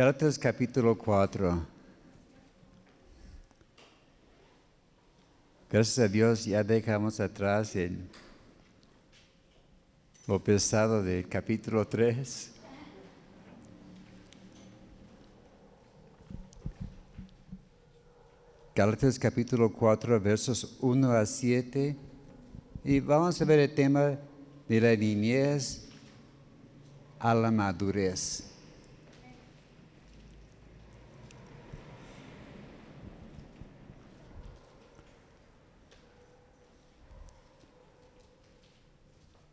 Gálatas capítulo 4. Gracias a Dios ya dejamos atrás el, lo pesado del capítulo 3. Gálatas capítulo 4, versos 1 a 7. Y vamos a ver el tema de la niñez a la madurez.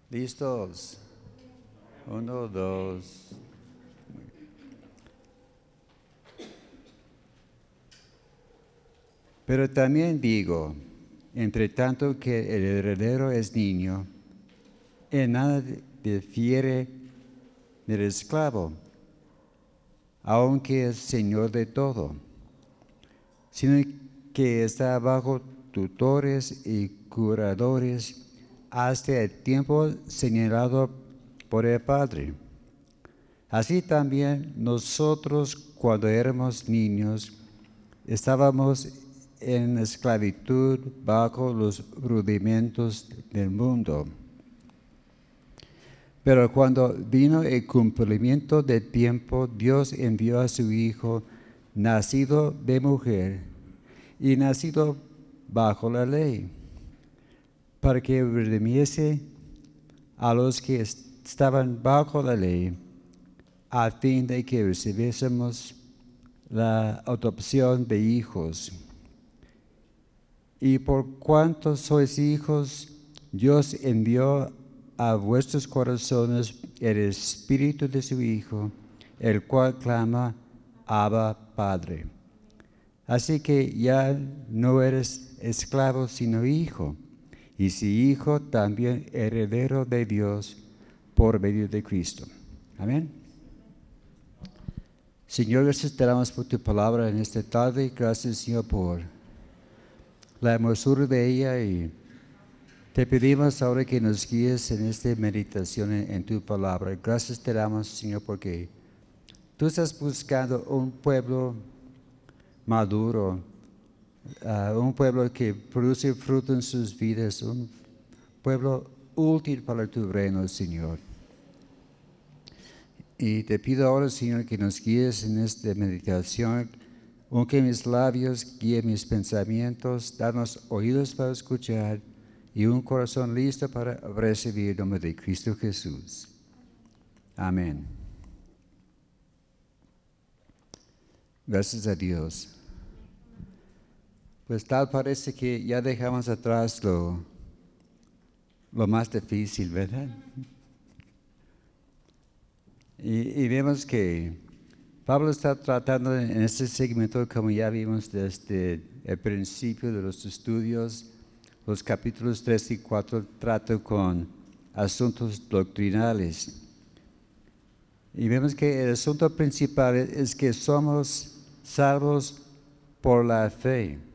¿Listos? Uno, dos. Pero también digo, entre tanto que el heredero es niño, en nada difiere del esclavo, aunque es señor de todo, sino que está bajo tutores y curadores hasta el tiempo señalado por el Padre. Así también nosotros cuando éramos niños estábamos en esclavitud bajo los rudimentos del mundo. Pero cuando vino el cumplimiento del tiempo, Dios envió a su Hijo, nacido de mujer y nacido bajo la ley para que redimiese a los que estaban bajo la ley, a fin de que recibiésemos la adopción de hijos. Y por cuanto sois hijos, Dios envió a vuestros corazones el espíritu de su Hijo, el cual clama, Abba Padre. Así que ya no eres esclavo, sino hijo y si hijo, también heredero de Dios por medio de Cristo. Amén. Señor, gracias te damos por tu palabra en esta tarde. Gracias, Señor, por la hermosura de ella y te pedimos ahora que nos guíes en esta meditación en, tu palabra. Gracias te damos, Señor, porque tú estás buscando un pueblo maduro, un pueblo que produce fruto en sus vidas, un pueblo útil para tu reino, Señor. Y te pido ahora, Señor, que nos guíes en esta meditación, aunque mis labios guíen mis pensamientos, danos oídos para escuchar y un corazón listo para recibir el nombre de Cristo Jesús. Amén. Gracias a Dios. Pues tal parece que ya dejamos atrás lo, lo más difícil, ¿verdad? Y, vemos que Pablo está tratando en este segmento, como ya vimos desde el principio de los estudios, los capítulos 3 y 4 trata con asuntos doctrinales. Y vemos que el asunto principal es que somos salvos por la fe.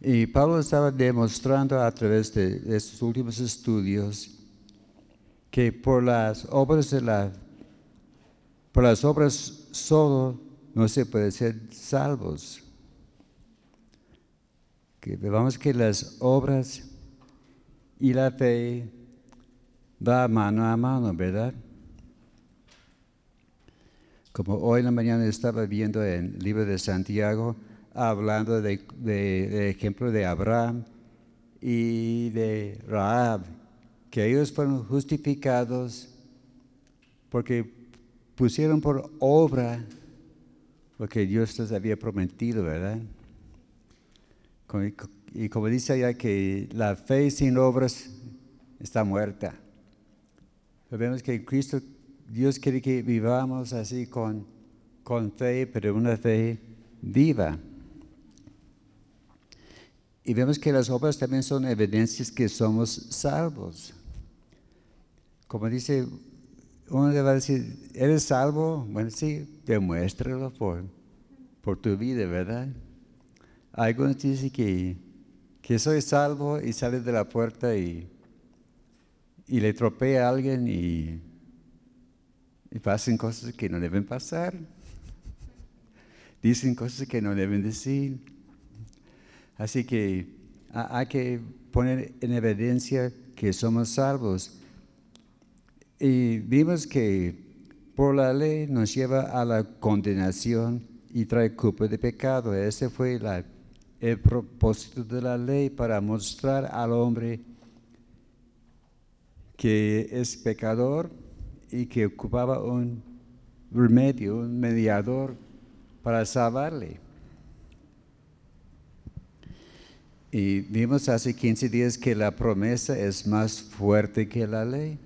Y Pablo estaba demostrando a través de estos últimos estudios que por las obras de la por las obras solo no se puede ser salvos. Que vemos que las obras y la fe va mano a mano, ¿verdad? Como hoy en la mañana estaba viendo en el libro de Santiago, hablando de, ejemplo de Abraham y de Raab, que ellos fueron justificados porque pusieron por obra lo que Dios les había prometido, ¿verdad? Y como dice allá que la fe sin obras está muerta. vemos que Cristo, Dios quiere que vivamos así con, con fe, pero una fe viva. Y vemos que las obras también son evidencias que somos salvos. Como dice, uno le va a decir, ¿eres salvo? Bueno, sí, demuéstralo por, por tu vida, ¿verdad? Algunos dicen que, que soy salvo y sale de la puerta y, y le tropea a alguien y, pasan cosas que no deben pasar. Dicen cosas que no deben decir. Así que hay que poner en evidencia que somos salvos. Y vimos que por la ley nos lleva a la condenación y trae culpa de pecado. Ese fue el propósito de la ley para mostrar al hombre que es pecador y que ocupaba un remedio, un mediador para salvarle. Y vimos hace 15 días que la promesa es más fuerte que la ley.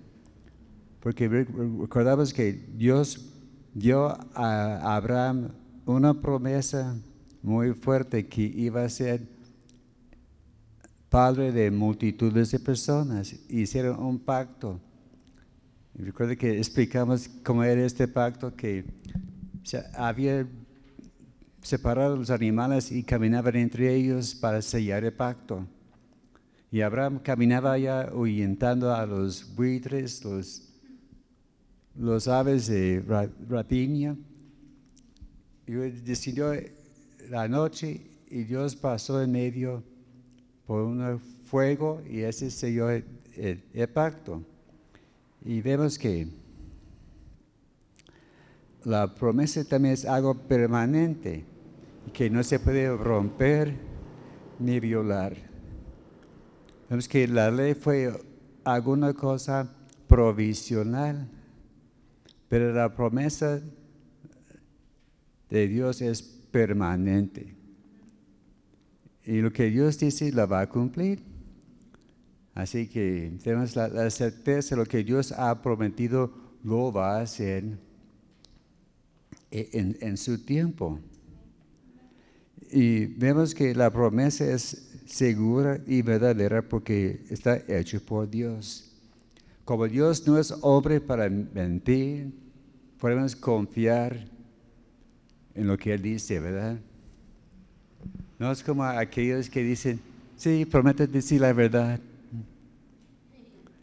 Porque recordamos que Dios dio a Abraham una promesa muy fuerte que iba a ser padre de multitudes de personas. Hicieron un pacto. recuerda que explicamos cómo era este pacto, que había separado los animales y caminaban entre ellos para sellar el pacto. Y Abraham caminaba allá ahuyentando a los buitres, los, los aves de rapiña. Y decidió la noche y Dios pasó en medio por un fuego y ese selló el, el, pacto. Y vemos que la promesa también es algo permanente, que no se puede romper ni violar. Vemos que la ley fue alguna cosa provisional, pero la promesa de Dios es permanente. Y lo que Dios dice la va a cumplir. Así que tenemos la, certeza de lo que Dios ha prometido lo va a hacer en, en su tiempo. Y vemos que la promesa es segura y verdadera porque está hecha por Dios. Como Dios no es hombre para mentir, podemos confiar en lo que Él dice, ¿verdad? No es como aquellos que dicen, sí, promete decir la verdad.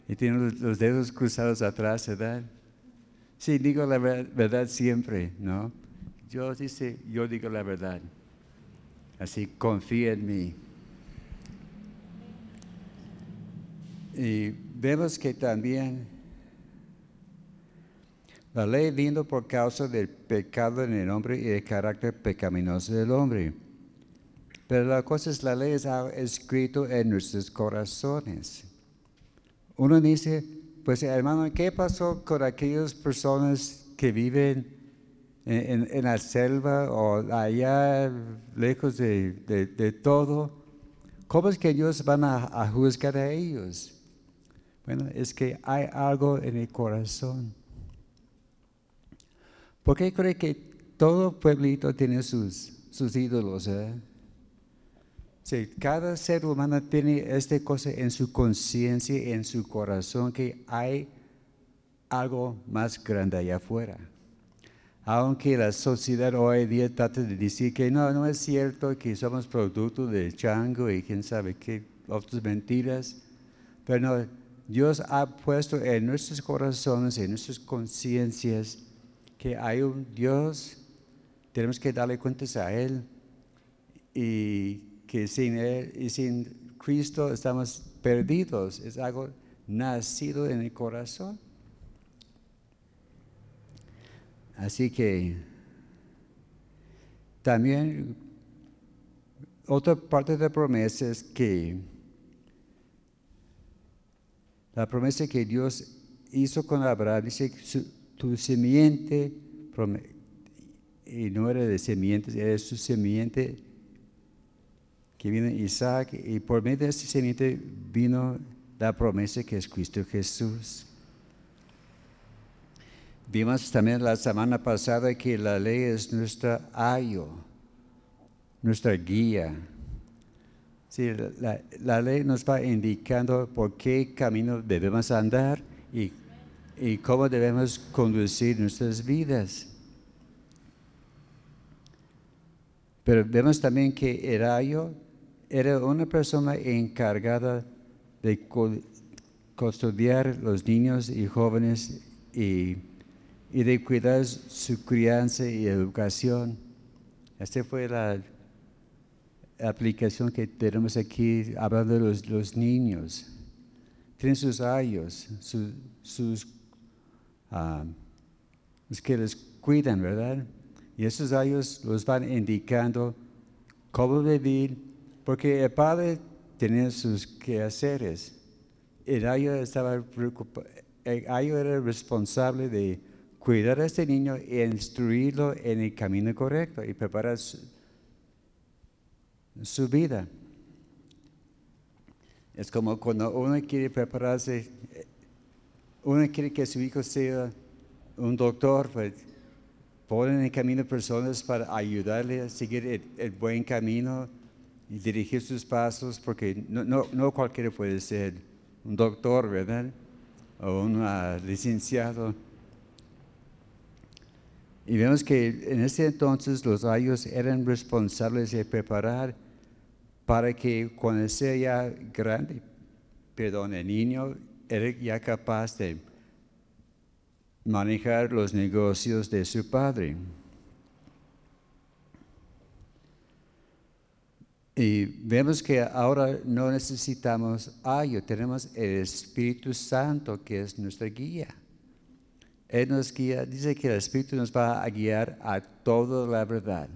Y tienen los dedos cruzados atrás, ¿verdad? Sí, digo la verdad siempre, ¿no? Yo dice, yo digo la verdad. Así confía en mí. Y vemos que también la ley vino por causa del pecado en el hombre y el carácter pecaminoso del hombre. Pero la cosa es, la ley está escrito en nuestros corazones. Uno dice, pues hermano, ¿qué pasó con aquellas personas que viven en, la selva o allá lejos de, todo? ¿Cómo es que Dios van a, a juzgar a ellos? Bueno, es que hay algo en el corazón. ¿Por qué cree que todo pueblito tiene sus, sus ídolos? Eh? Sí, cada ser humano tiene esta cosa en su conciencia, en su corazón, que hay algo más grande allá afuera. Aunque la sociedad hoy día trata de decir que no, no es cierto que somos producto del chango y quién sabe qué otras mentiras, pero no, Dios ha puesto en nuestros corazones, en nuestras conciencias, que hay un Dios, tenemos que darle cuentas a Él y que sin Él y sin Cristo estamos perdidos. Es algo nacido en el corazón. Así que también otra parte de la promesa es que la promesa que Dios hizo con Abraham dice tu semiente y no era de semientes, era su semiente que viene Isaac y por medio de este semiente vino la promesa que es Cristo Jesús. Vimos también la semana pasada que la ley es nuestra ayo, nuestra guía. Sí, la, ley nos va indicando por qué camino debemos andar y, y cómo debemos conducir nuestras vidas. Pero vemos también que el ayo era una persona encargada de custodiar los niños y jóvenes y, y de cuidar su crianza y educación. Esta fue la aplicación que tenemos aquí hablando de los, los niños. Tienen sus años, sus, sus ah, los que les cuidan, ¿verdad? Y esos años los van indicando cómo vivir, porque el padre tenía sus quehaceres. El ayo estaba preocupado, el ayo era responsable de cuidar a este niño e instruirlo en el camino correcto y preparar su, vida. Es como cuando uno quiere prepararse, uno quiere que su hijo sea un doctor, pues ponen en el camino personas para ayudarle a seguir el, buen camino y dirigir sus pasos, porque no, no, no, cualquiera puede ser un doctor, ¿verdad? O un uh, licenciado. Y vemos que en ese entonces los ayos eran responsables de preparar para que cuando sea ya grande, perdón, el niño era ya capaz de manejar los negocios de su padre. Y vemos que ahora no necesitamos ayo, tenemos el Espíritu Santo que es nuestra guía. Él nos guía, dice que el Espíritu nos va a guiar a toda la verdad.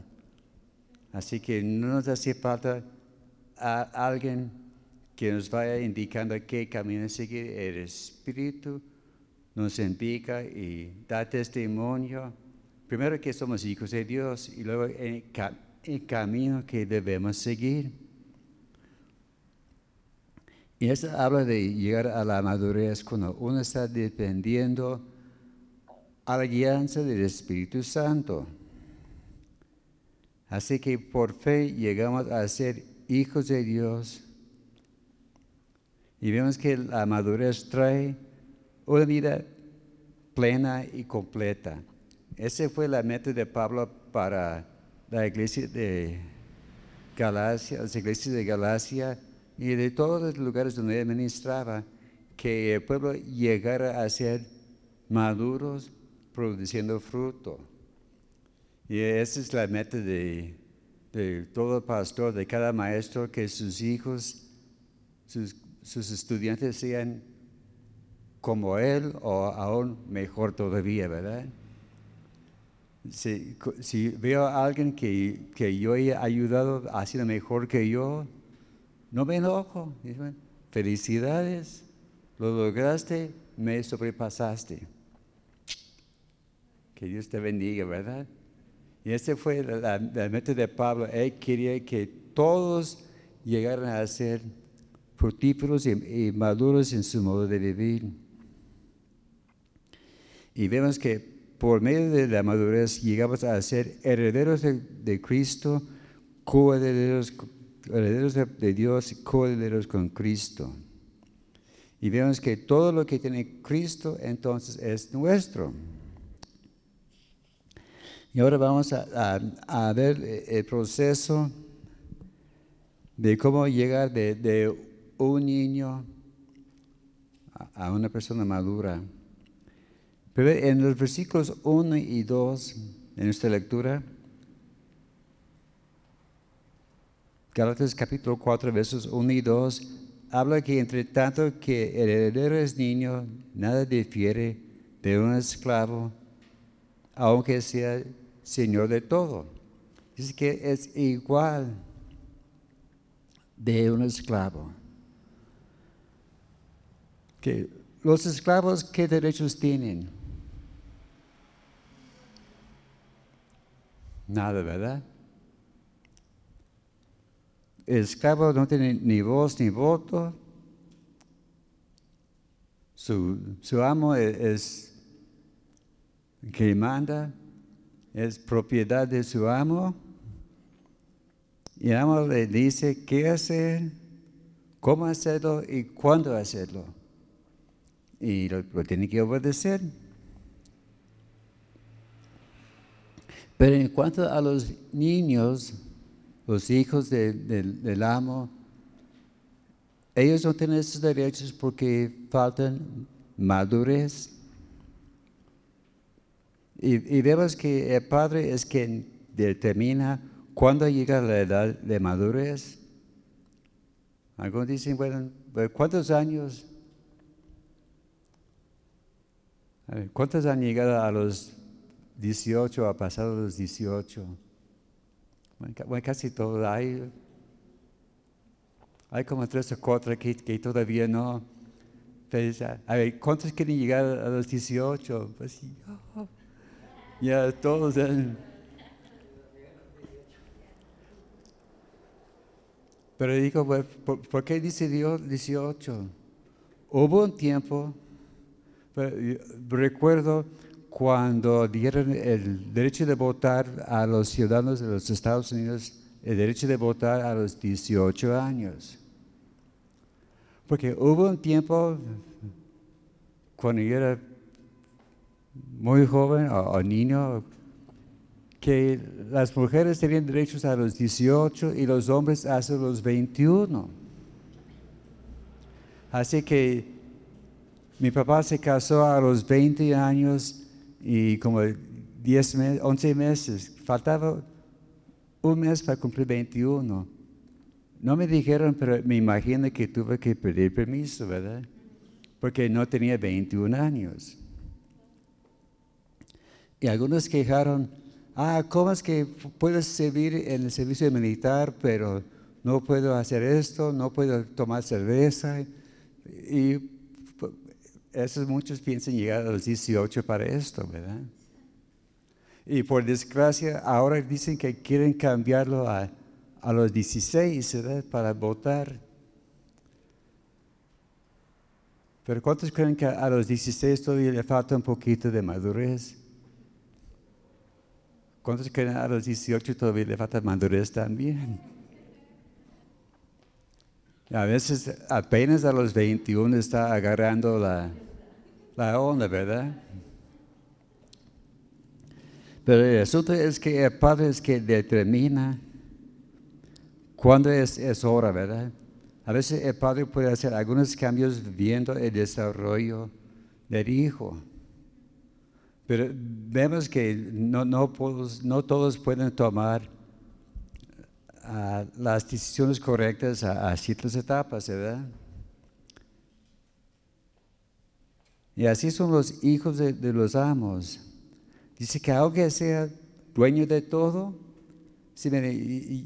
Así que no nos hace falta a alguien que nos vaya indicando qué camino seguir. El Espíritu nos indica y da testimonio, primero que somos hijos de Dios y luego el, el camino que debemos seguir. Y eso habla de llegar a la madurez cuando uno está dependiendo a la guianza del Espíritu Santo. Así que por fe llegamos a ser hijos de Dios. Y vemos que la madurez trae una vida plena y completa. Esa fue la meta de Pablo para la iglesia de Galacia, las iglesias de Galacia y de todos los lugares donde él ministraba, que el pueblo llegara a ser maduros, produciendo fruto. Y esa es la meta de, de todo pastor, de cada maestro, que sus hijos, sus, sus estudiantes sean como Él o aún mejor todavía, ¿verdad? Si, veo a alguien que, que, yo he ayudado ha sido mejor que yo, no me enojo. Felicidades, lo lograste, me sobrepasaste. Que Dios te bendiga, ¿verdad? Y ese fue la, meta de Pablo. Él quería que todos llegaran a ser fructíferos y maduros en su modo de vivir. Y vemos que por medio de la madurez llegamos a ser herederos de, Cristo, coherederos herederos de, de Dios, coherederos con Cristo. Y vemos que todo lo que tiene Cristo entonces es nuestro. Y ahora vamos a, ver el proceso de cómo llegar de, un niño a una persona madura. Pero en los versículos 1 y 2 en nuestra lectura, Gálatas capítulo 4, versos 1 y 2, habla que entre tanto que el heredero es niño, nada difiere de un esclavo, aunque sea señor de todo. Dice que es igual de un esclavo. Que los esclavos, ¿qué derechos tienen? Nada, ¿verdad? El esclavo no tiene ni voz ni voto. Su, amo es, que manda, es propiedad de su amo. Y el amo le dice qué hacer, cómo hacerlo y cuándo hacerlo. Y lo tiene que obedecer. Pero en cuanto a los niños, los hijos del amo, ellos no tienen esos derechos porque faltan madurez. Y, vemos que el padre es quien determina cuándo llega la edad de madurez. Algunos dicen, bueno, ¿cuántos años? ¿Cuántos han llegado a los 18, ha pasado los 18? Bueno, casi todo. Hay, hay como tres o cuatro que, que todavía no. Pues, a ver, ¿cuántos quieren llegar a los 18? Pues ya todos. Pero digo, ¿por, ¿por, qué dice Dios 18? Hubo un tiempo, recuerdo cuando dieron el derecho de votar a los ciudadanos de los Estados Unidos, el derecho de votar a los 18 años. Porque hubo un tiempo cuando yo era muy joven o, niño que las mujeres tenían derechos a los 18 y los hombres hasta los 21. Así que mi papá se casó a los 20 años y como 10 meses, 11 meses, faltaba un mes para cumplir 21. No me dijeron, pero me imagino que tuve que pedir permiso, ¿verdad? Porque no tenía 21 años. Y algunos quejaron, ah, ¿cómo es que puedes servir en el servicio militar, pero no puedo hacer esto, no puedo tomar cerveza? Y esos muchos piensan llegar a los 18 para esto, ¿verdad? Y por desgracia, ahora dicen que quieren cambiarlo a, a los 16, ¿verdad? Para votar. Pero ¿cuántos creen que a los 16 todavía le falta un poquito de madurez? ¿Cuántos creen a los 18 todavía le falta madurez también? A veces apenas a los 21 está agarrando la, la onda, ¿verdad? Pero el asunto es que el Padre es que determina cuándo es, es hora, ¿verdad? A veces el Padre puede hacer algunos cambios viendo el desarrollo del Hijo. Pero vemos que no, no, no todos pueden tomar ah, las decisiones correctas a, ciertas etapas, ¿verdad? Y así son los hijos de, los amos. Dice que aunque sea dueño de todo, sí,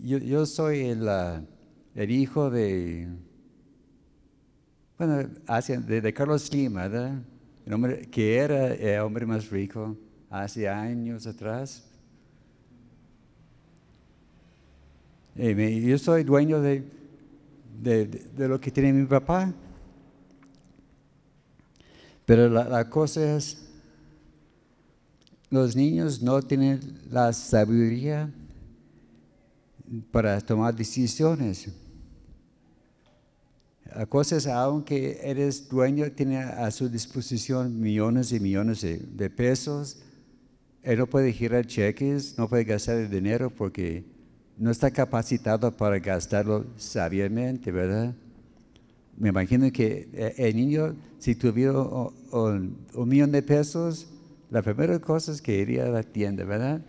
yo, yo, soy el, ah, el, hijo de, bueno, de, de Carlos Lima, ¿verdad? Que era el hombre más rico hace años atrás. yo soy dueño de, de, lo que tiene mi papá. Pero la, la, cosa es, los niños no tienen la sabiduría para tomar decisiones. La cosa es, aunque eres dueño, tiene a su disposición millones y millones de, pesos, él no puede girar cheques, no puede gastar el dinero porque no está capacitado para gastarlo sabiamente, ¿verdad? Me imagino que eh, el niño, si tuviera un, millón de pesos, la primera cosa es que iría a la tienda, ¿verdad?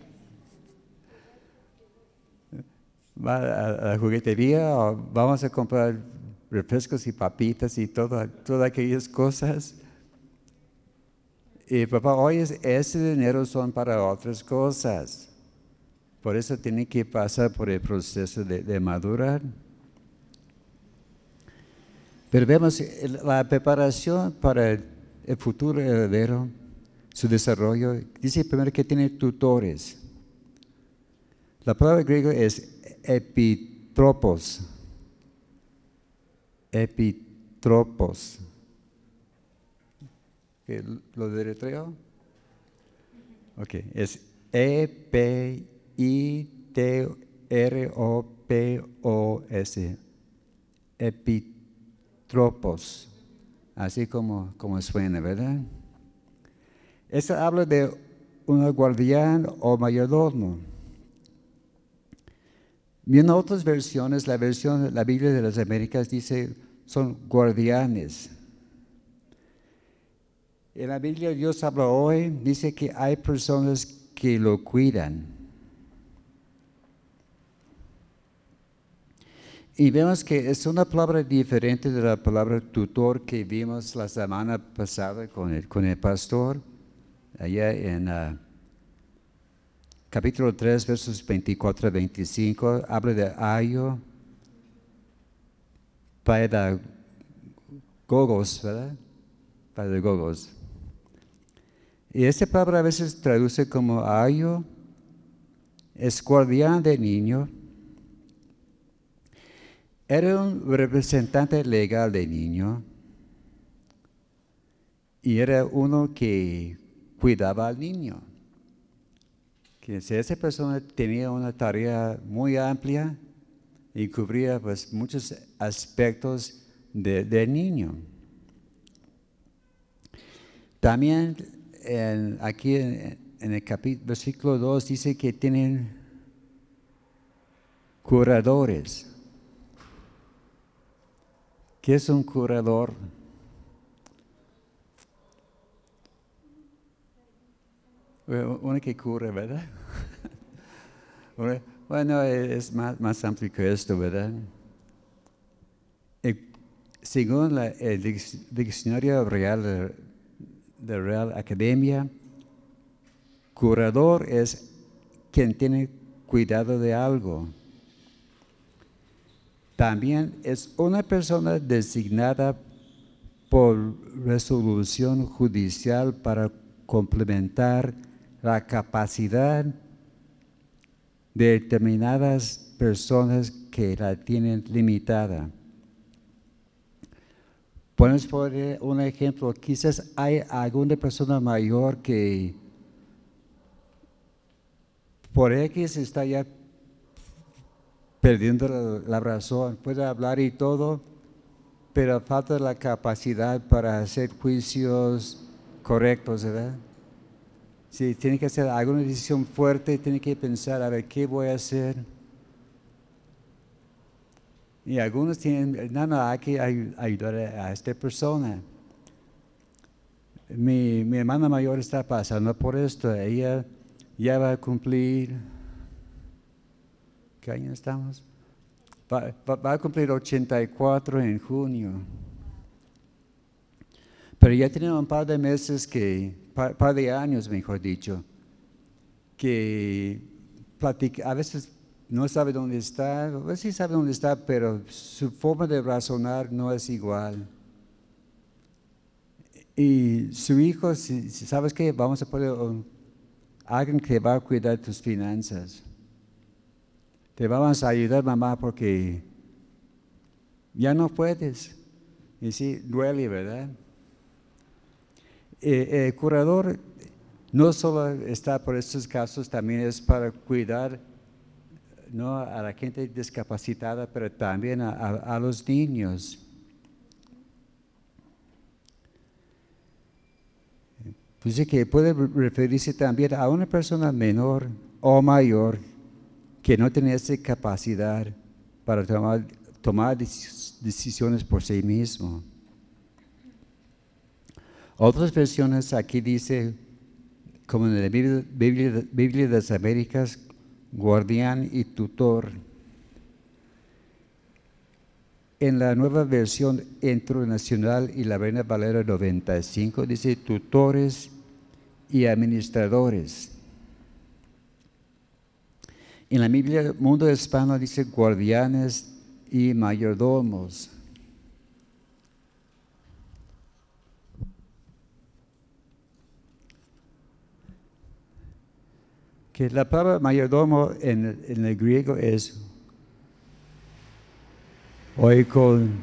Va a la juguetería o vamos a comprar refrescos y papitas y todas aquellas cosas. Y papá, oye, ese dinero son para otras cosas. Por eso tiene que pasar por el proceso de, madurar. Pero vemos la preparación para el futuro heredero, su desarrollo. Dice primero que tiene tutores. La palabra griega es epitropos epitropos. ¿Lo deletreo? Ok, es E-P-I-T-R-O-P-O-S. Epitropos. Así como, como suena, ¿verdad? Esto habla de un guardián o mayordomo. Y otras versiones, la versión, la Biblia de las Américas dice, son guardianes. En la Biblia Dios habla hoy, dice que hay personas que lo cuidan. Y vemos que es una palabra diferente de la palabra tutor que vimos la semana pasada con el, con el pastor, allá en uh, capítulo 3, versos 24 a 25. Habla de ayo, gogos, ¿verdad? gogos. Y esta palabra a veces traduce como ayo, es guardián de niño era un representante legal de niño y era uno que cuidaba al niño. Que esa persona tenía una tarea muy amplia y cubría pues, muchos aspectos del niño. También aquí en, el capítulo, versículo 2 dice que tienen curadores. ¿Qué es un curador? Uno que cura, ¿verdad? Bueno, es más, amplio que esto, ¿verdad? según el diccionario real de Real Academia, curador es quien tiene cuidado de algo también es una persona designada por resolución judicial para complementar la capacidad de determinadas personas que la tienen limitada. Podemos poner un ejemplo, quizás hay alguna persona mayor que por X está ya perdiendo la, razón, puede hablar y todo, pero falta la capacidad para hacer juicios correctos, ¿verdad? Si tiene que hacer alguna decisión fuerte, tiene que pensar, a ver, ¿qué voy a hacer? Y algunos tienen, no, no, hay que ayudar a esta persona. Mi, mi hermana mayor está pasando por esto, ella ya va a cumplir ¿Qué año estamos? Va, a cumplir 84 en junio. Pero ya tiene un par de meses que, par, par de años, mejor dicho, que platica, a veces no sabe dónde está, a veces sí sabe dónde está, pero su forma de razonar no es igual. Y su hijo, si, sabes que vamos a poner alguien que va a cuidar tus finanzas te vamos a ayudar mamá porque ya no puedes. Y sí, duele, ¿verdad? Eh, el curador no solo está por estos casos, también es para cuidar no a la gente discapacitada, pero también a, los niños. Dice que puede referirse también a una persona menor o mayor que no tiene esa capacidad para tomar, tomar decisiones por sí mismo. Otras versiones aquí dice, como en la Biblia, Biblia, de las Américas, guardián y tutor. En la nueva versión internacional y la Reina Valera 95 dice tutores y administradores. En la Biblia, mundo hispano dice guardianes y mayordomos. Que la palabra mayordomo en, el griego es oikon,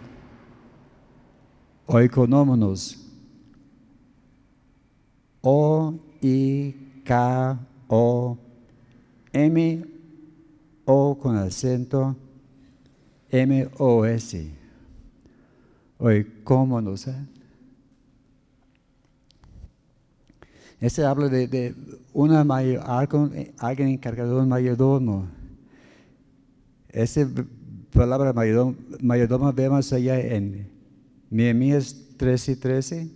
oikonomonos. O I K O M o con acento M-O-S. Oye, ¿cómo no sé? Este habla de, una mayor, alguien encargado de un mayordomo. Esa palabra mayordomo, mayordomo vemos allá en Nehemías 13 y 13,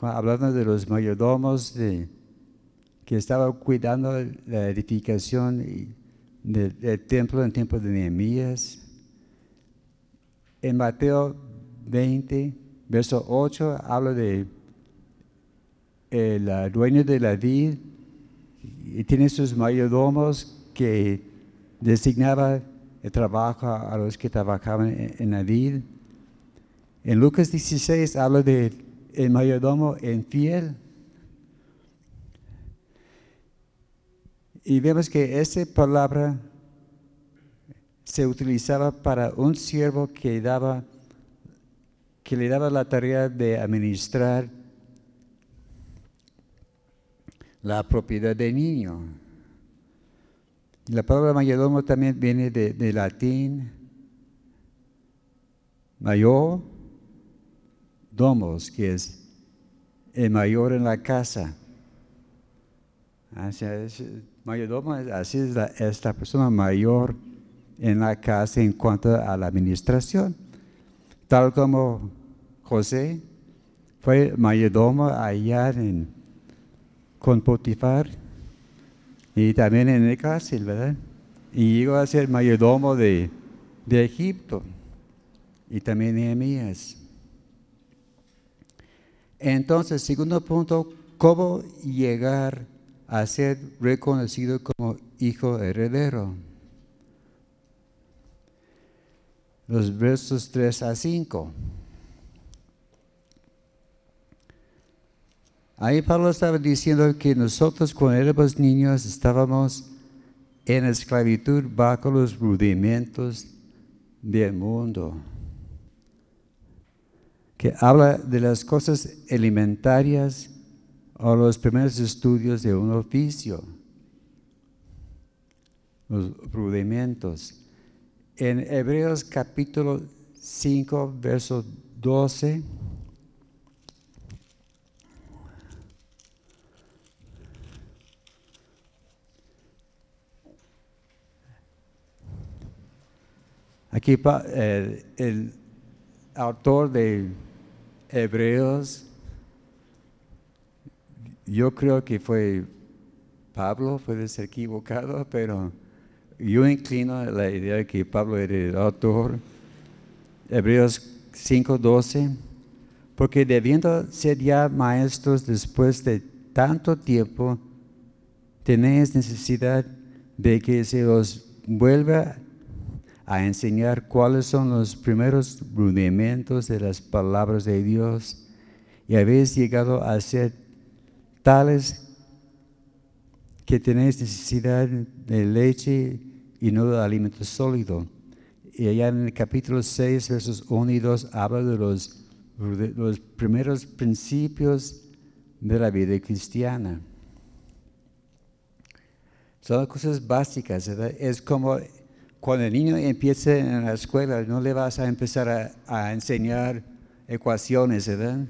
hablando de los mayordomos de, que estaban cuidando la edificación del, templo en tiempo de Nehemías. En Mateo 20, verso 8, habla de el dueño de la vid tiene sus mayordomos que designaba el trabajo a los que trabajaban en, en la vid. En Lucas 16 habla de el mayordomo infiel. Y vemos que esa palabra se utilizaba para un siervo que, daba, que le daba la tarea de administrar la propiedad del niño. La palabra mayordomo también viene de, latín mayor, domos, que es el mayor en la casa. Así es, mayordomo, así es la, esta persona mayor en la casa en cuanto a la administración. Tal como José fue mayordomo allá en, con Potifar y también en el cárcel, ¿verdad? Y llegó a ser mayordomo de, de Egipto y también Nehemías. Entonces, segundo punto, ¿cómo llegar a ser reconocido como hijo heredero? Los versos 3 a 5. Ahí Pablo estaba diciendo que nosotros cuando éramos niños estábamos en esclavitud bajo los rudimentos del mundo que habla de las cosas alimentarias o los primeros estudios de un oficio, los rudimentos. En Hebreos capítulo 5, verso 12, Aquí el autor de Hebreos, yo creo que fue Pablo, puede ser equivocado, pero yo inclino a la idea de que Pablo era el autor. Hebreos 5:12, porque debiendo ser ya maestros después de tanto tiempo, tenéis necesidad de que se os vuelva a enseñar cuáles son los primeros rudimentos de las palabras de Dios y habéis llegado a ser tales que tenéis necesidad de leche y no de alimento sólido. Y allá en el capítulo 6, versos 1 y 2, habla de los, los primeros principios de la vida cristiana. Son cosas básicas, ¿verdad? Es como cuando el niño empiece en la escuela, no le vas a empezar a, enseñar ecuaciones, ¿verdad?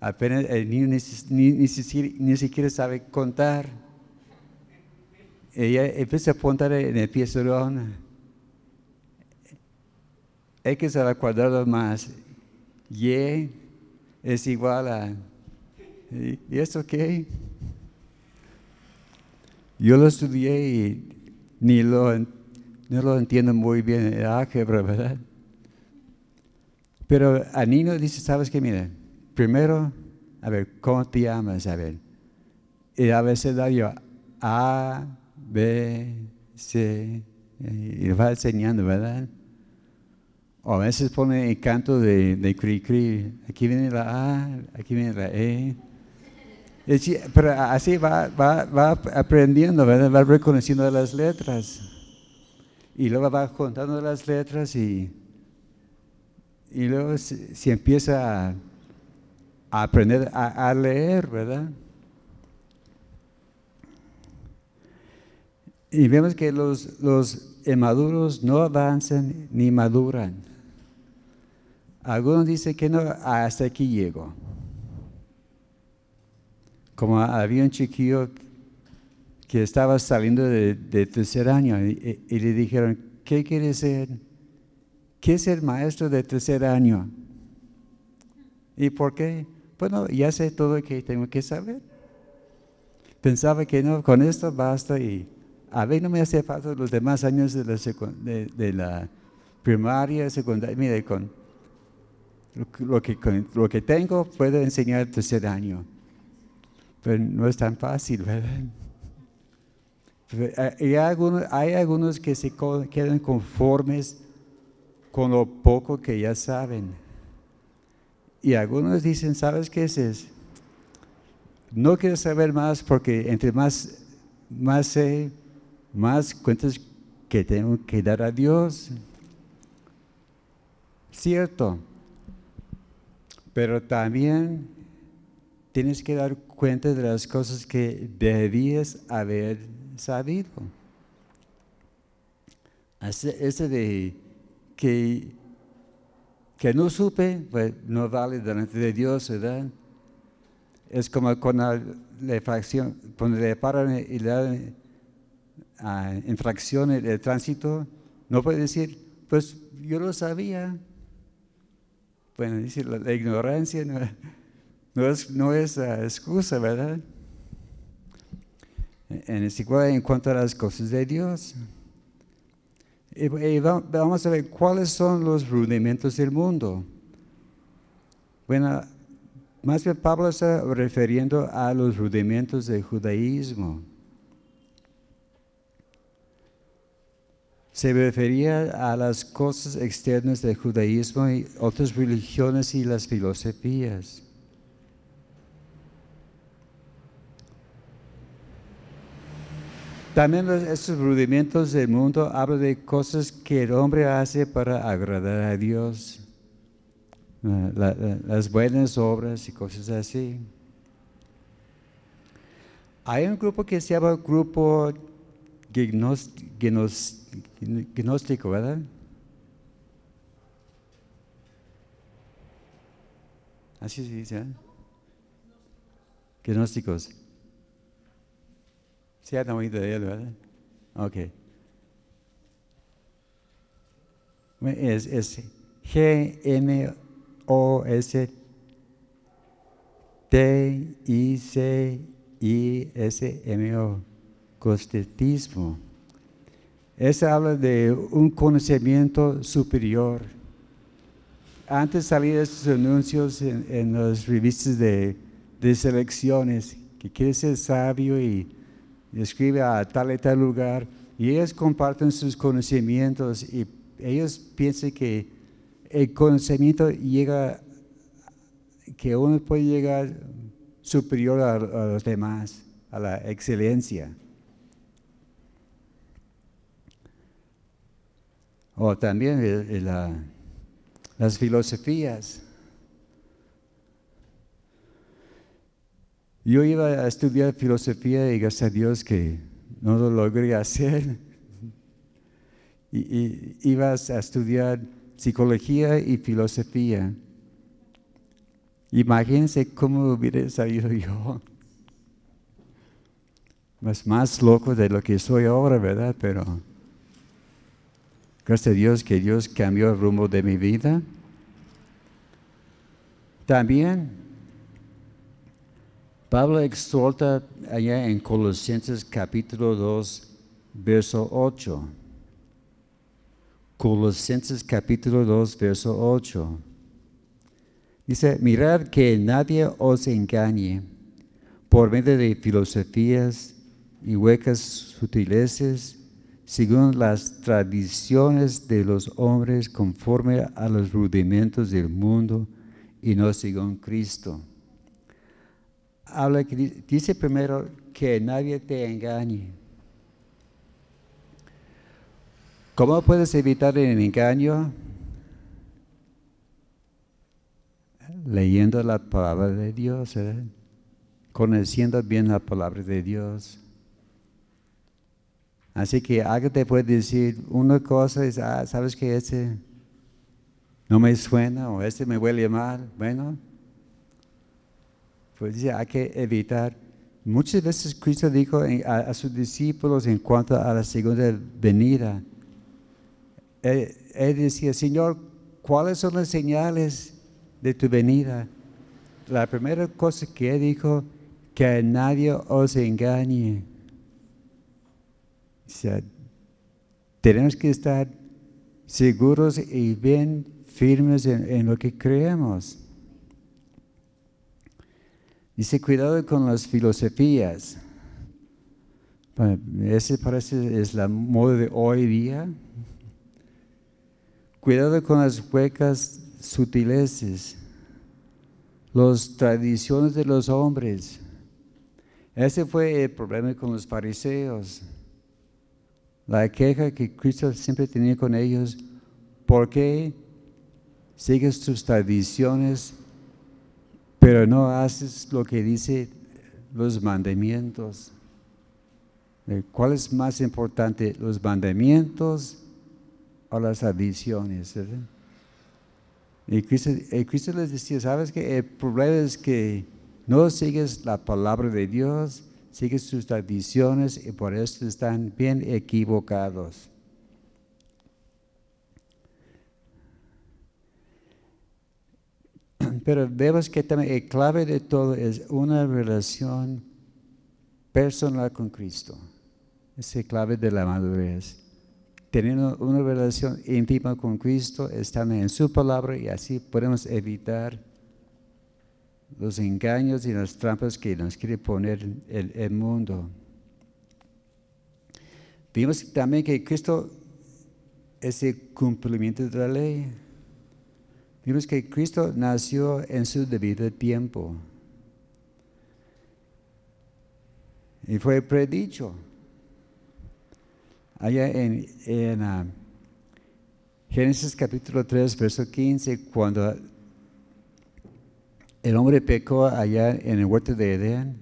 Apenas el niño ni, ni, siquiera sabe contar. Ella empieza a apuntar en el pizarrón. X al cuadrado más Y es igual a... ¿Y esto qué? Yo lo estudié y ni lo, no lo entiendo muy bien el álgebra, ¿verdad? Pero a niño dice, ¿sabes qué? Mira, primero, a ver, ¿cómo te llamas? A ver, y a veces da yo A, B, C, y va enseñando, ¿verdad? O a veces pone el canto de, de cri cri, aquí viene la A, aquí viene la E. Pero así va, va, aprendiendo, va reconociendo las letras. Y luego va contando las letras y, y luego se, empieza a, aprender a, leer, ¿verdad? Y vemos que los, los inmaduros no avanzan ni maduran. Algunos dicen que no, hasta aquí llego como había un chiquillo que estaba saliendo de, tercer año y, le dijeron, ¿qué quiere ser? ¿Qué es el maestro de tercer año? ¿Y por qué? Bueno, ya sé todo lo que tengo que saber. Pensaba que no, con esto basta y a ver, no me hace falta los demás años de la, de, la primaria, secundaria. Mire, con lo, que, lo que tengo puedo enseñar tercer año. Pero no es tan fácil, ¿verdad? Eh, hay algunos, que se quedan conformes con lo poco que ya saben. Y algunos dicen, ¿sabes qué es? No quiero saber más porque entre más, más sé, más cuentas que tengo que dar a Dios. Cierto. Pero también tienes que dar cuenta de las cosas que debías haber sabido. Ese de que, que no supe, pues no vale delante de Dios, ¿verdad? Es como cuando la infracción, cuando le paran y le dan a infracción de tránsito, no puede decir, pues yo lo sabía. Bueno, dice la, ignorancia no, es, no es ah, excusa, ¿verdad? En, en cuanto a las cosas de Dios. Y, vamos a ver cuáles son los rudimentos del mundo. Bueno, más bien Pablo está refiriendo a los rudimentos del judaísmo. Se refería a las cosas externas del judaísmo y otras religiones y las filosofías. También estos rudimentos del mundo hablan de cosas que el hombre hace para agradar a Dios, las buenas obras y cosas así. Hay un grupo que se llama Grupo Gnóstico, ¿verdad? Así se dice, ¿eh? Gnósticos. ¿Sí han oído de él, verdad? Ok. Es, es G-N-O-S-T-I-C-I-S-M-O. Costetismo. Ese habla de un conocimiento superior. Antes salían estos anuncios en, las revistas de, de selecciones, que quiere ser sabio y escribe a tal y tal lugar, y ellos comparten sus conocimientos y ellos piensan que el conocimiento llega, que uno puede llegar superior a, los demás, a la excelencia. O también las filosofías. Yo iba a estudiar filosofía y gracias a Dios que no lo logré hacer. Y, iba a estudiar psicología y filosofía. Imagínense cómo hubiera salido yo. Más, más loco de lo que soy ahora, ¿verdad? Pero gracias a Dios que Dios cambió el rumbo de mi vida. También Pablo exhorta allá en Colosenses capítulo 2, verso 8. Colosenses capítulo 2, verso 8. Dice, mirad que nadie os engañe por medio de filosofías y huecas sutileces, según las tradiciones de los hombres, conforme a los rudimentos del mundo y no según Cristo habla, dice primero que nadie te engañe. ¿Cómo puedes evitar el engaño? Leyendo la palabra de Dios, ¿eh? conociendo bien la palabra de Dios. Así que alguien te puede decir una cosa, es, ah, ¿sabes que ese no me suena o este me huele mal? Bueno, pues dice, hay que evitar. Muchas veces Cristo dijo a, sus discípulos en cuanto a la segunda venida, él, decía, Señor, ¿cuáles son las señales de tu venida? la primera cosa que dijo, que nadie os engañe. O sea, tenemos que estar seguros y bien firmes en, lo que creemos. Dice, cuidado con las filosofías. ese parece es la moda de hoy día. Cuidado con las huecas sutileces, las tradiciones de los hombres. Ese fue el problema con los fariseos. La queja que Cristo siempre tenía con ellos, ¿por qué sigues tus tradiciones, pero no haces lo que dice los mandamientos? ¿Cuál es más importante, los mandamientos o las tradiciones? Y Cristo, Cristo les decía, ¿sabes qué? El problema es que no sigues la palabra de Dios, sigues sus tradiciones y por eso están bien equivocados. Pero vemos que también el clave de todo es una relación personal con Cristo. Es el clave de la madurez. Teniendo una relación íntima con Cristo, estando en su palabra y así podemos evitar los engaños y las trampas que nos quiere poner el, mundo. Vimos también que Cristo es el cumplimiento de la ley. Vimos que Cristo nació en su debido tiempo. Y fue predicho. Allá en, en ah, Génesis capítulo 3, verso 15, cuando el hombre pecó allá en el huerto de Edén.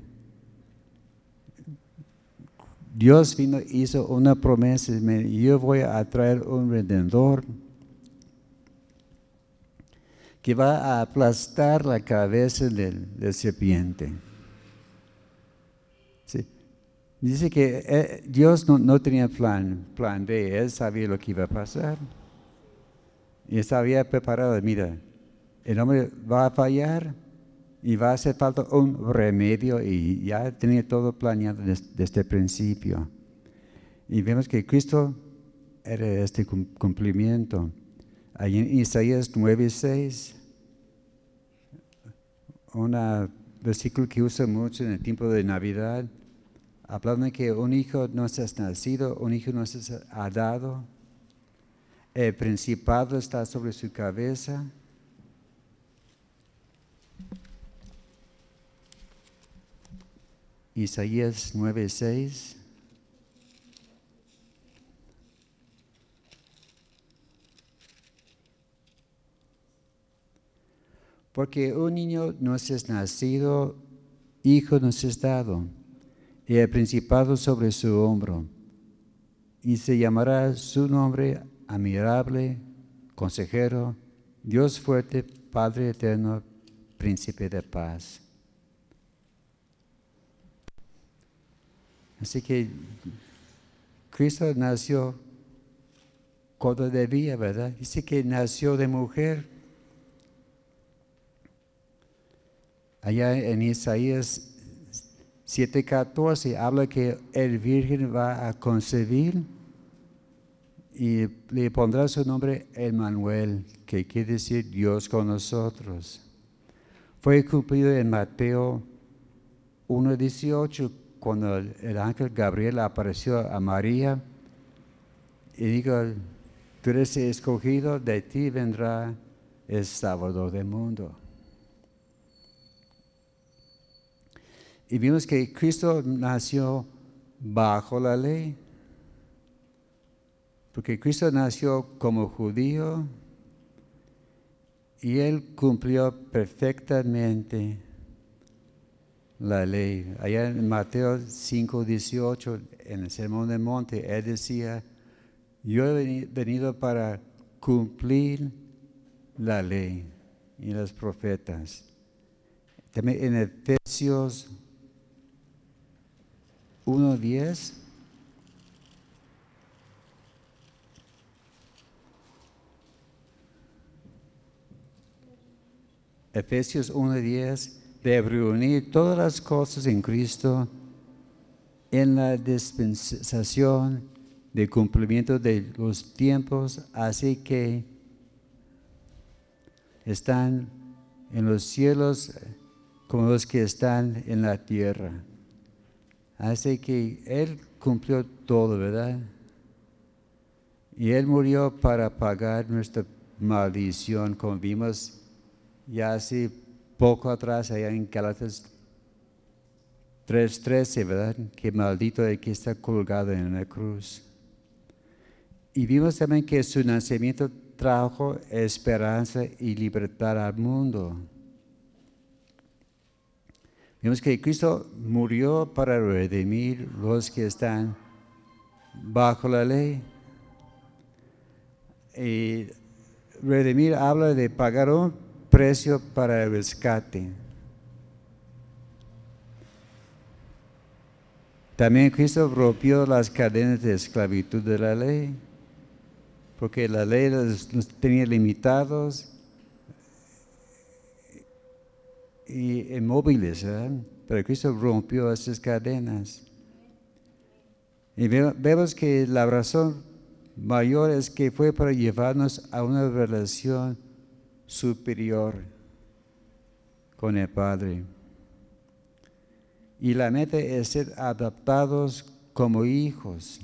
Dios vino, hizo una promesa, yo voy a traer un redentor que va a aplastar la cabeza del, serpiente. Dice que eh, Dios no, no, tenía plan, plan B, Él sabía lo que iba a pasar. Y estaba preparado, mira, el hombre va a fallar, y va a hacer falta un remedio y ya tenía todo planeado desde, el principio. Y vemos que Cristo era este cumplimiento. Ahí en Isaías 9:6, un versículo que usa mucho en el tiempo de Navidad, hablando de que un hijo no se ha nacido, un hijo no se ha dado, el principado está sobre su cabeza. Isaías 9:6. Porque un niño nos es nacido, hijo nos es dado, y el principado sobre su hombro, y se llamará su nombre admirable, consejero, Dios fuerte, Padre eterno, príncipe de paz. Así que Cristo nació cuando debía, ¿verdad? Dice que nació de mujer. Allá en Isaías 7:14 habla que el Virgen va a concebir y le pondrá su nombre Emmanuel, que quiere decir Dios con nosotros. Fue cumplido en Mateo 1:18 cuando el ángel Gabriel apareció a María y dijo, tú eres escogido, de ti vendrá el sábado del mundo. Y vimos que Cristo nació bajo la ley, porque Cristo nació como judío y él cumplió perfectamente la ley. Allá en Mateo 5, 18, en el Sermón del Monte, él decía, yo he venido para cumplir la ley y los profetas. También en Efesios 1, 10, Efesios 1.10, de reunir todas las cosas en Cristo en la dispensación de cumplimiento de los tiempos, así que están en los cielos como los que están en la tierra. Así que Él cumplió todo, ¿verdad? Y Él murió para pagar nuestra maldición, como vimos ya hace poco atrás allá en Galatas 3.13, ¿verdad? Que maldito el que está colgado en la cruz. Y vimos también que su nacimiento trajo esperanza y libertad al mundo. Vimos que Cristo murió para redimir los que están bajo la ley. Y redimir habla de pagar un precio para el rescate. También Cristo rompió las cadenas de esclavitud de la ley, porque la ley los, tenía limitados y inmóviles, pero Cristo rompió esas cadenas. Y vemos que la razón mayor es que fue para llevarnos a una relación superior con el Padre. Y la meta es ser adaptados como hijos.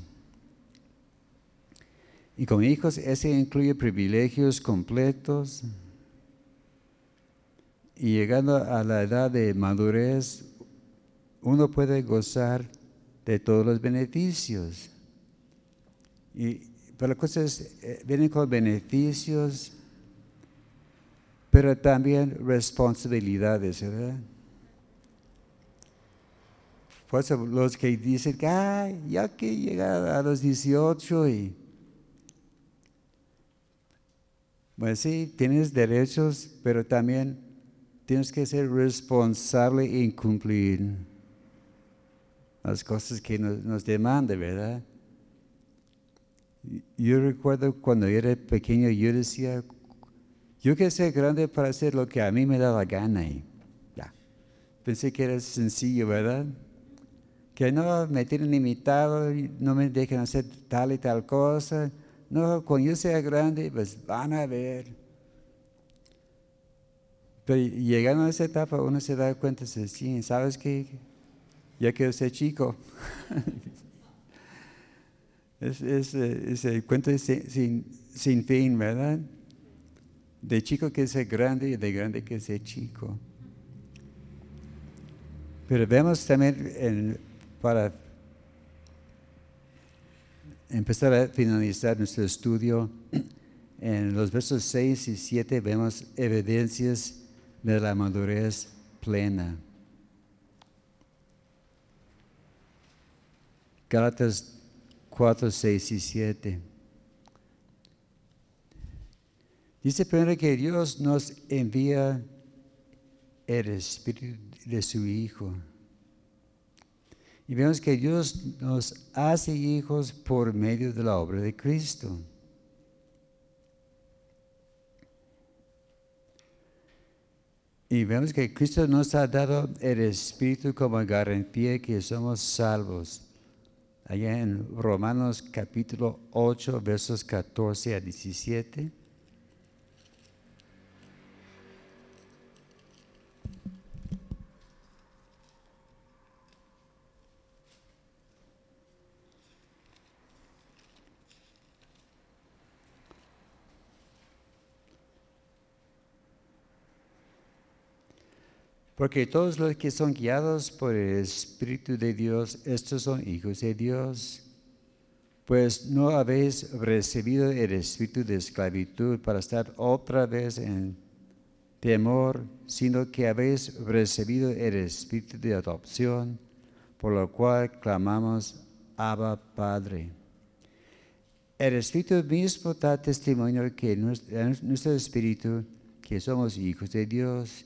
Y como hijos, ese incluye privilegios completos. Y llegando a la edad de madurez, uno puede gozar de todos los beneficios. Y, pero las cosas eh, vienen con beneficios, pero también responsabilidades, ¿verdad? Por eso los que dicen que, ya que llegar a los 18 y... Bueno, sí, tienes derechos, pero también tienes que ser responsable en cumplir las cosas que nos, nos demanda, ¿verdad? Yo recuerdo cuando era pequeño, yo decía, yo quiero ser grande para hacer lo que a mí me da la gana. Y ya. Pensé que era sencillo, ¿verdad? Que no me tienen limitado, no me dejan hacer tal y tal cosa. No, cuando yo sea grande, pues van a ver. Pero llegando a esa etapa, uno se da cuenta, sí, ¿sabes qué? Ya quiero ser chico. es, es, es, el cuento sin, sin fin, ¿verdad? De chico que ser grande y de grande que ser chico. Pero vemos también para empezar a finalizar nuestro estudio, en los versos 6 y 7 vemos evidencias de la madurez plena. Gálatas 4, 6 y 7. Dice primero que Dios nos envía el Espíritu de su Hijo. Y vemos que Dios nos hace hijos por medio de la obra de Cristo. Y vemos que Cristo nos ha dado el Espíritu como garantía que somos salvos. Allá en Romanos capítulo 8, versos 14 a 17. Porque todos los que son guiados por el Espíritu de Dios, estos son hijos de Dios. Pues no habéis recibido el espíritu de esclavitud para estar otra vez en temor, sino que habéis recibido el espíritu de adopción, por lo cual clamamos, Abba Padre. El Espíritu mismo da testimonio que nuestro espíritu, que somos hijos de Dios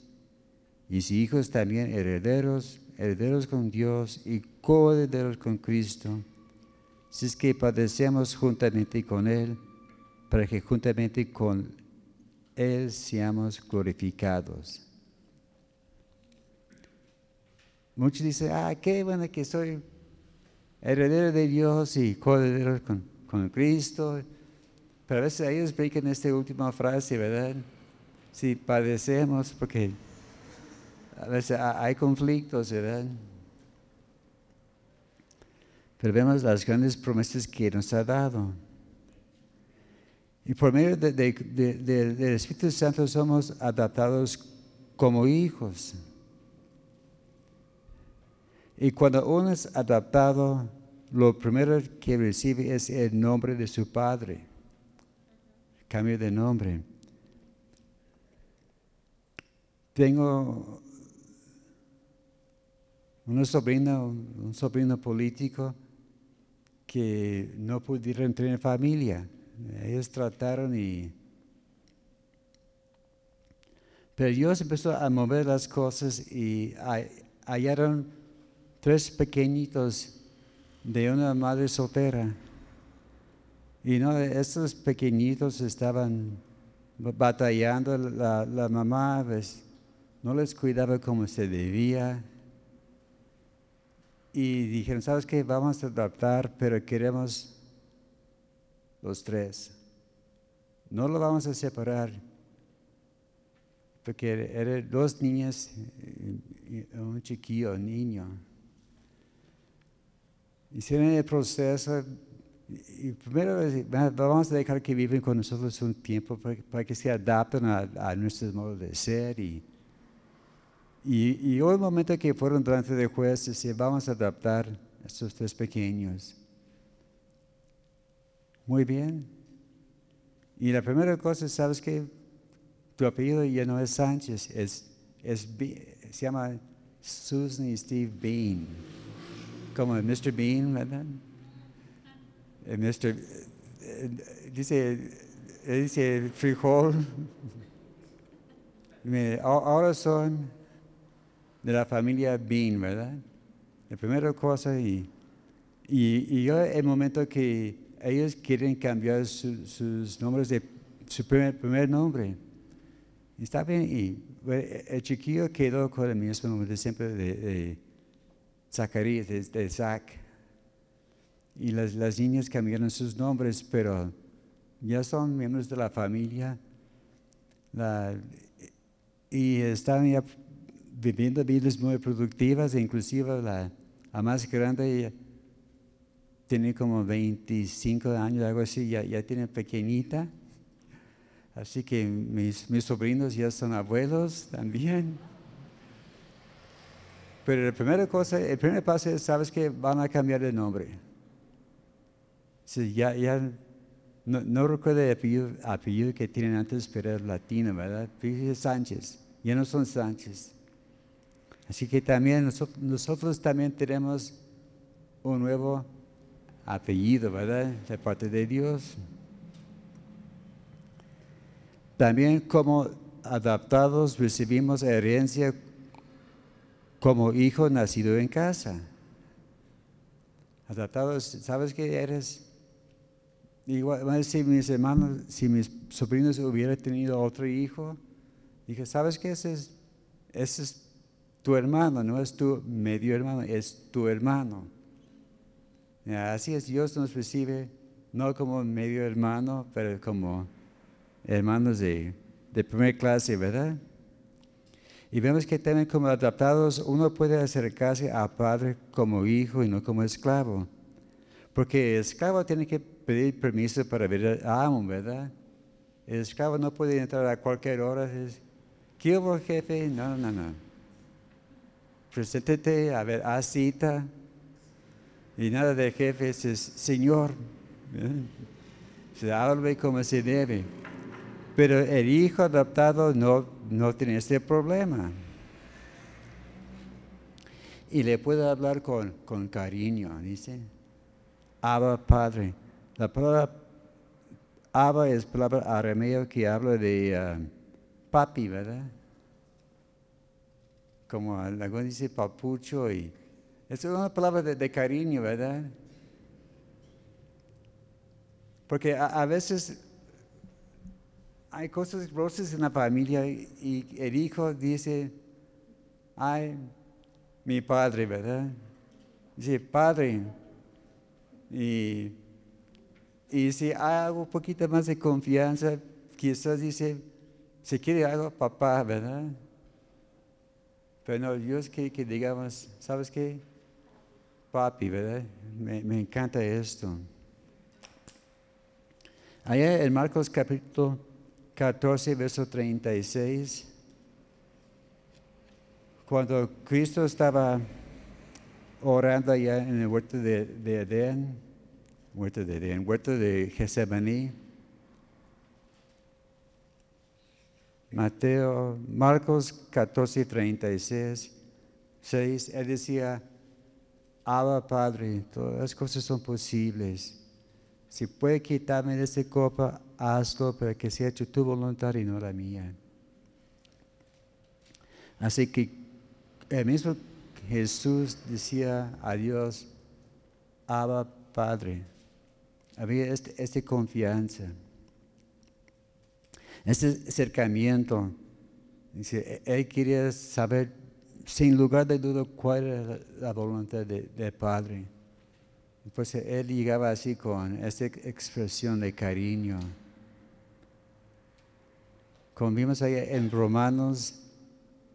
y si hijos también herederos, herederos con Dios y coherederos con Cristo, si es que padecemos juntamente con Él, para que juntamente con Él seamos glorificados. muchos dicen, ah, qué bueno que soy heredero de Dios y coheredero con, Cristo. Pero a veces ellos explican esta última frase, ¿verdad? Si padecemos, porque a veces hay conflictos, ¿verdad? Pero vemos las grandes promesas que nos ha dado. Y por medio del Espíritu Santo somos adaptados como hijos. Y cuando uno es adaptado, lo primero que recibe es el nombre de su padre. Cambio de nombre. Tengo una sobrina, un sobrino político que no pudieron tener familia. Ellos trataron y... Pero Dios empezó a mover las cosas y hallaron tres pequeñitos de una madre soltera. Y no, estos pequeñitos estaban batallando, la, la mamá pues, no les cuidaba como se debía. Y dijeron, ¿sabes qué? Vamos a adaptar, pero queremos los tres. No lo vamos a separar, porque eran dos niñas y un chiquillo, un niño. Hicieron el proceso y primero vamos a dejar que viven con nosotros un tiempo para, que se adapten a, a nuestros modos de ser y, y, y hubo un momento que fueron delante de y vamos a adaptar a estos tres pequeños. Muy bien. Y la primera cosa, ¿sabes que Tu apellido ya no es Sánchez, es, es, se llama Susan y Steve Bean. Como Mr. Bean, ¿verdad? El Mr. Dice, dice frijol. Ahora son de la familia Bean, ¿verdad? La primera cosa y, y, y yo el momento que ellos quieren cambiar sus nombres de su primer, primer nombre. Está bien, y el chiquillo quedó con el mismo nombre siempre de, Zacarías, de, de Zach. Y las, las, niñas cambiaron sus nombres, pero ya son miembros de la familia. Y están ya viviendo vidas muy productivas, inclusive la, más grande tiene como 25 años, algo así, ya, tiene pequeñita. Así que mis, mis sobrinos ya son abuelos también. Pero la primera cosa, el primer paso es, sabes que van a cambiar de nombre. Si ya, ya no, no recuerdo el apellido, apellido, que tienen antes, pero era latino, ¿verdad? Sánchez, ya no son Sánchez. Así que también nosotros, también tenemos un nuevo apellido, ¿verdad? De parte de Dios. También como adaptados recibimos herencia como hijo nacido en casa. Adaptados, ¿sabes qué eres? Igual, si mis hermanos, si mis sobrinos hubieran tenido otro hijo, dije, ¿sabes qué? Es, ese es tu hermano, no es tu medio hermano, es tu hermano. Así es, Dios nos recibe no como medio hermano, pero como hermanos de, de primera clase, ¿verdad? Y vemos que también como adaptados uno puede acercarse a Padre como hijo y no como esclavo. Porque el esclavo tiene que pedir permiso para ver al amo, ¿verdad? El esclavo no puede entrar a cualquier hora. ¿Qué hubo, jefe? No, no, no. Preséntate, a ver, a cita. Y nada de jefes es Señor. Se habla como se debe. Pero el hijo adoptado no, no tiene este problema. Y le puede hablar con, con cariño, dice. Abba Padre. La palabra Abba es palabra arameo que habla de ah, papi, ¿verdad? Como algo dice papucho y es una palabra de, cariño, ¿verdad? Porque a, veces hay cosas grosas en la familia y el hijo dice, ay, mi padre, ¿verdad? Dice, padre. Y, y si hay algo un poquito más de confianza, quizás dice, si quiere algo, papá, ¿verdad? Pero no, Dios quiere que digamos, ¿sabes qué? Papi, ¿verdad? Me, encanta esto. Allá en Marcos capítulo 14, verso 36, cuando Cristo estaba orando allá en el huerto de, de Edén, huerto de Edén, huerto de Getsemaní, Mateo, Marcos 14, 36, 6, él decía, Abba Padre, todas las cosas son posibles si puede quitarme de esta copa, hazlo para que sea hecho tu voluntad y no la mía. Así que el mismo Jesús decía a Dios, Abba Padre. Había esta este confianza, este acercamiento. Él quería saber sin lugar de duda cuál era la voluntad del Padre. Pues él llegaba así con esta expresión de cariño. Como vimos ahí en Romanos,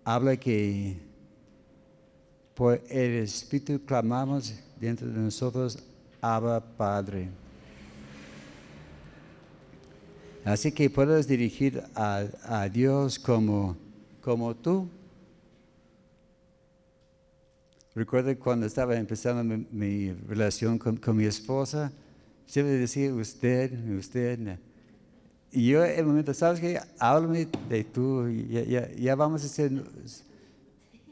habla que por el Espíritu clamamos dentro de nosotros, Abba Padre. Así que puedes dirigir a, a Dios como, como tú Recuerdo cuando estaba empezando mi, relación con, mi esposa, siempre decía usted, usted. Y yo en el momento, ¿sabes qué? Háblame de tú, ya, ya, vamos a ser,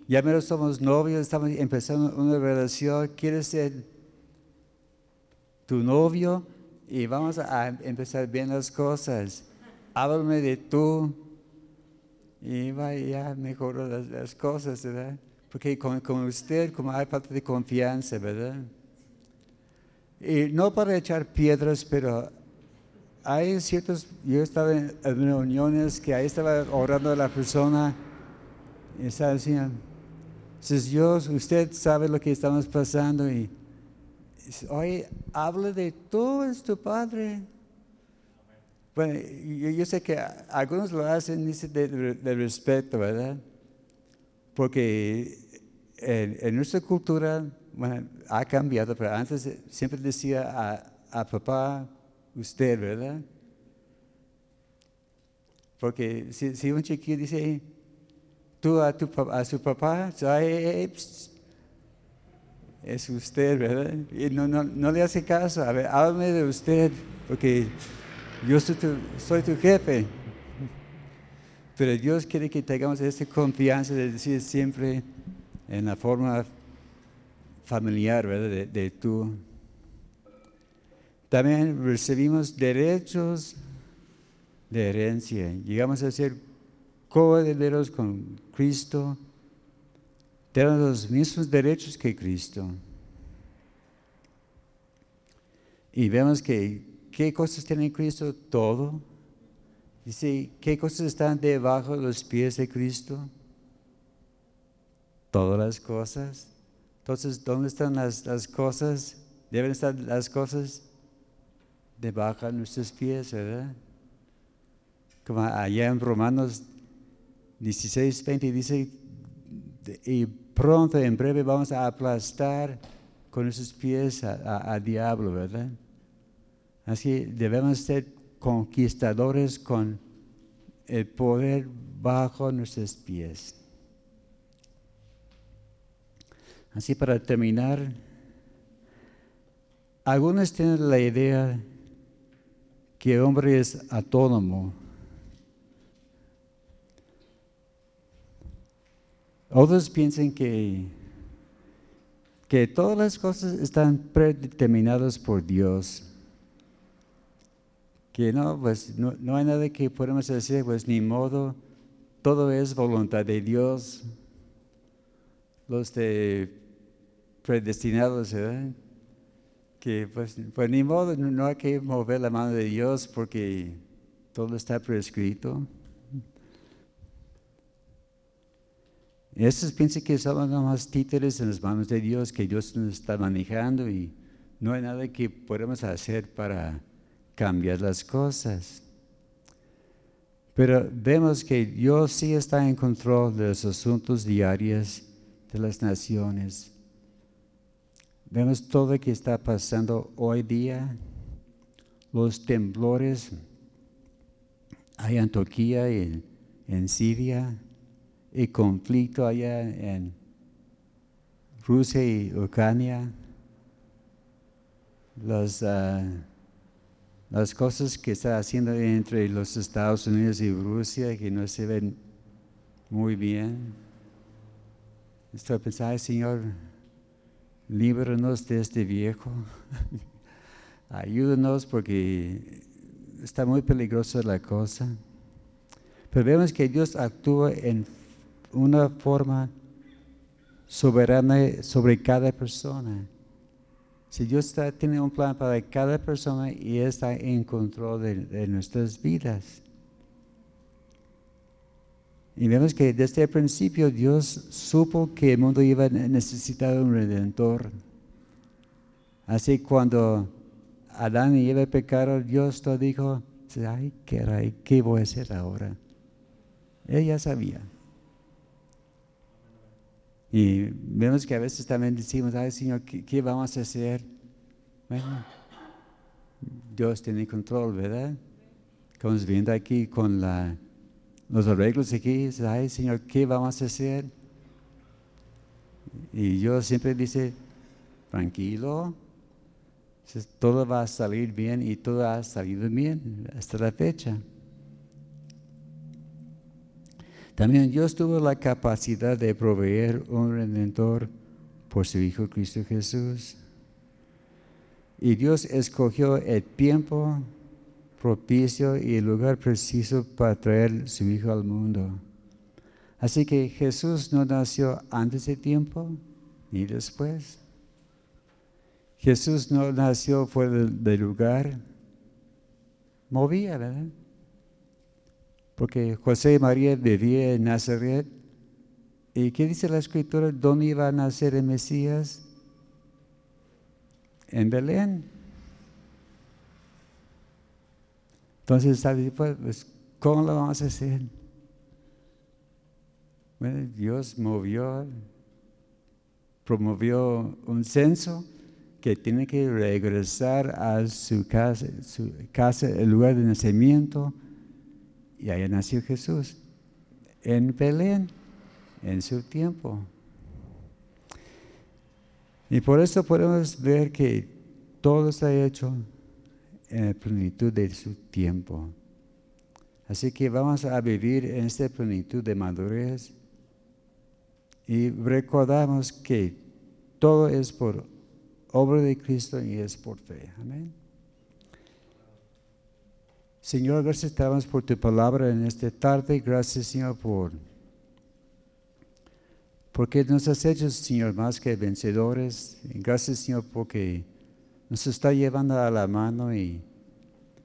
ya menos somos novios, estamos empezando una relación, quieres ser tu novio y vamos a empezar bien las cosas. Háblame de tú y va, ya mejoró las, cosas, ¿verdad? porque con, usted como hay falta de confianza, ¿verdad? Y no para echar piedras, pero hay ciertos, yo estaba en, reuniones que ahí estaba orando a la persona y estaba diciendo, Dios, usted sabe lo que estamos pasando y oye, habla de tú, es tu Padre. Bueno, yo, sé que algunos lo hacen de, de respeto, ¿verdad? Porque en, nuestra cultura ha cambiado, pero antes siempre decía a, papá, usted, ¿verdad? Porque si, un chiquillo dice, tú a, tu, a su papá, es usted, ¿verdad? Y no, no, le hace caso, a ver, háblame de usted, porque yo soy tu, soy tu jefe. Pero Dios quiere que tengamos esa confianza de decir siempre, en la forma familiar, ¿verdad? De, tú. También recibimos derechos de herencia. Llegamos a ser coherederos con Cristo. Tenemos los mismos derechos que Cristo. Y vemos que, ¿qué cosas tiene Cristo? Todo. Dice, ¿qué cosas están debajo de los pies de Cristo? todas las cosas. Entonces, ¿dónde están las, las cosas? Deben estar las cosas debajo de nuestros pies, ¿verdad? Como allá en Romanos 16, 20 dice, y pronto, en breve, vamos a aplastar con nuestros pies a diablo, ¿verdad? Así debemos ser conquistadores con el poder bajo nuestros pies. Así para terminar, algunos tienen la idea que el hombre es autónomo. Otros piensan que, que todas las cosas están predeterminadas por Dios. Que no, pues no, no hay nada que podemos decir, pues ni modo, todo es voluntad de Dios. Los de predestinados, ¿verdad? Que pues, pues ni modo, no hay que mover la mano de Dios porque todo está prescrito. Estos piensan que somos más títeres en las manos de Dios, que Dios nos está manejando y no hay nada que podemos hacer para cambiar las cosas. Pero vemos que Dios sí está en control de los asuntos diarios de las naciones. Vemos todo lo que está pasando hoy día, los temblores hay en Turquía y en Siria, el conflicto allá en Rusia y Ucrania, las, ah, las cosas que está haciendo entre los Estados Unidos y Rusia que no se ven muy bien. Estoy pensando, Señor, líbranos de este viejo. Ayúdanos porque está muy peligrosa la cosa. Pero vemos que Dios actúa en una forma soberana sobre cada persona. Si Dios tiene un plan para cada persona y está en control de, nuestras vidas. Y vemos que desde el principio Dios supo que el mundo iba a necesitar un redentor. Así cuando Adán y Eva pecaron, Dios todo dijo, ay, ¿qué, ¿qué voy a hacer ahora? Ella sabía. Y vemos que a veces también decimos, ay Señor, ¿qué, vamos a hacer? Bueno, Dios tiene control, ¿verdad? Estamos viendo aquí con la, los arreglos aquí, ay Señor, ¿qué vamos a hacer? Y yo siempre dice, tranquilo, todo va a salir bien y todo ha salido bien hasta la fecha. También Dios tuvo la capacidad de proveer un redentor por su Hijo Cristo Jesús. Y Dios escogió el tiempo propicio y el lugar preciso para traer su Hijo al mundo. Así que Jesús no nació antes de tiempo ni después. Jesús no nació fuera del lugar. Movía, ¿verdad? Porque José y María vivían en Nazaret. ¿Y qué dice la escritura? ¿Dónde iba a nacer el Mesías? En Belén. Entonces, pues, ¿cómo lo vamos a hacer? Bueno, Dios movió, promovió un censo que tiene que regresar a su casa, su casa el lugar de nacimiento y ahí nació Jesús, en Belén, en su tiempo. Y por eso podemos ver que todo está hecho en la plenitud de su tiempo. Así que vamos a vivir en esta plenitud de madurez y recordamos que todo es por obra de Cristo y es por fe. Amén. Señor, gracias te por tu palabra en esta tarde. Gracias, Señor, por porque nos has hecho, Señor, más que vencedores. Gracias, Señor, porque nos está llevando a la mano y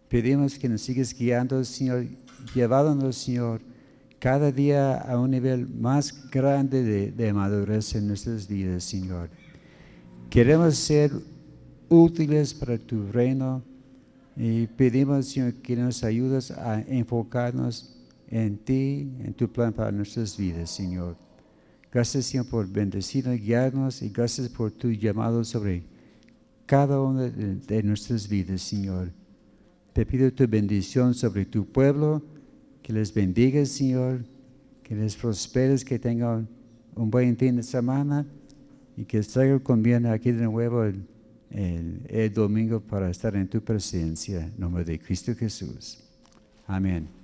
pedimos que nos sigas guiando, Señor, llevándonos, Señor, cada día a un nivel más grande de, de madurez en nuestras vidas, Señor. Queremos ser útiles para tu reino y pedimos, Señor, que nos ayudes a enfocarnos en ti, en tu plan para nuestras vidas, Señor. Gracias, Señor, por bendecirnos, guiarnos y gracias por tu llamado sobre cada una de, nuestras vidas, Señor. Te pido tu bendición sobre tu pueblo, que les bendiga, Señor, que les prosperes, que tengan un buen fin de semana y que traigan con bien aquí de nuevo el domingo para estar en tu presencia. En nombre de Cristo Jesús. Amén.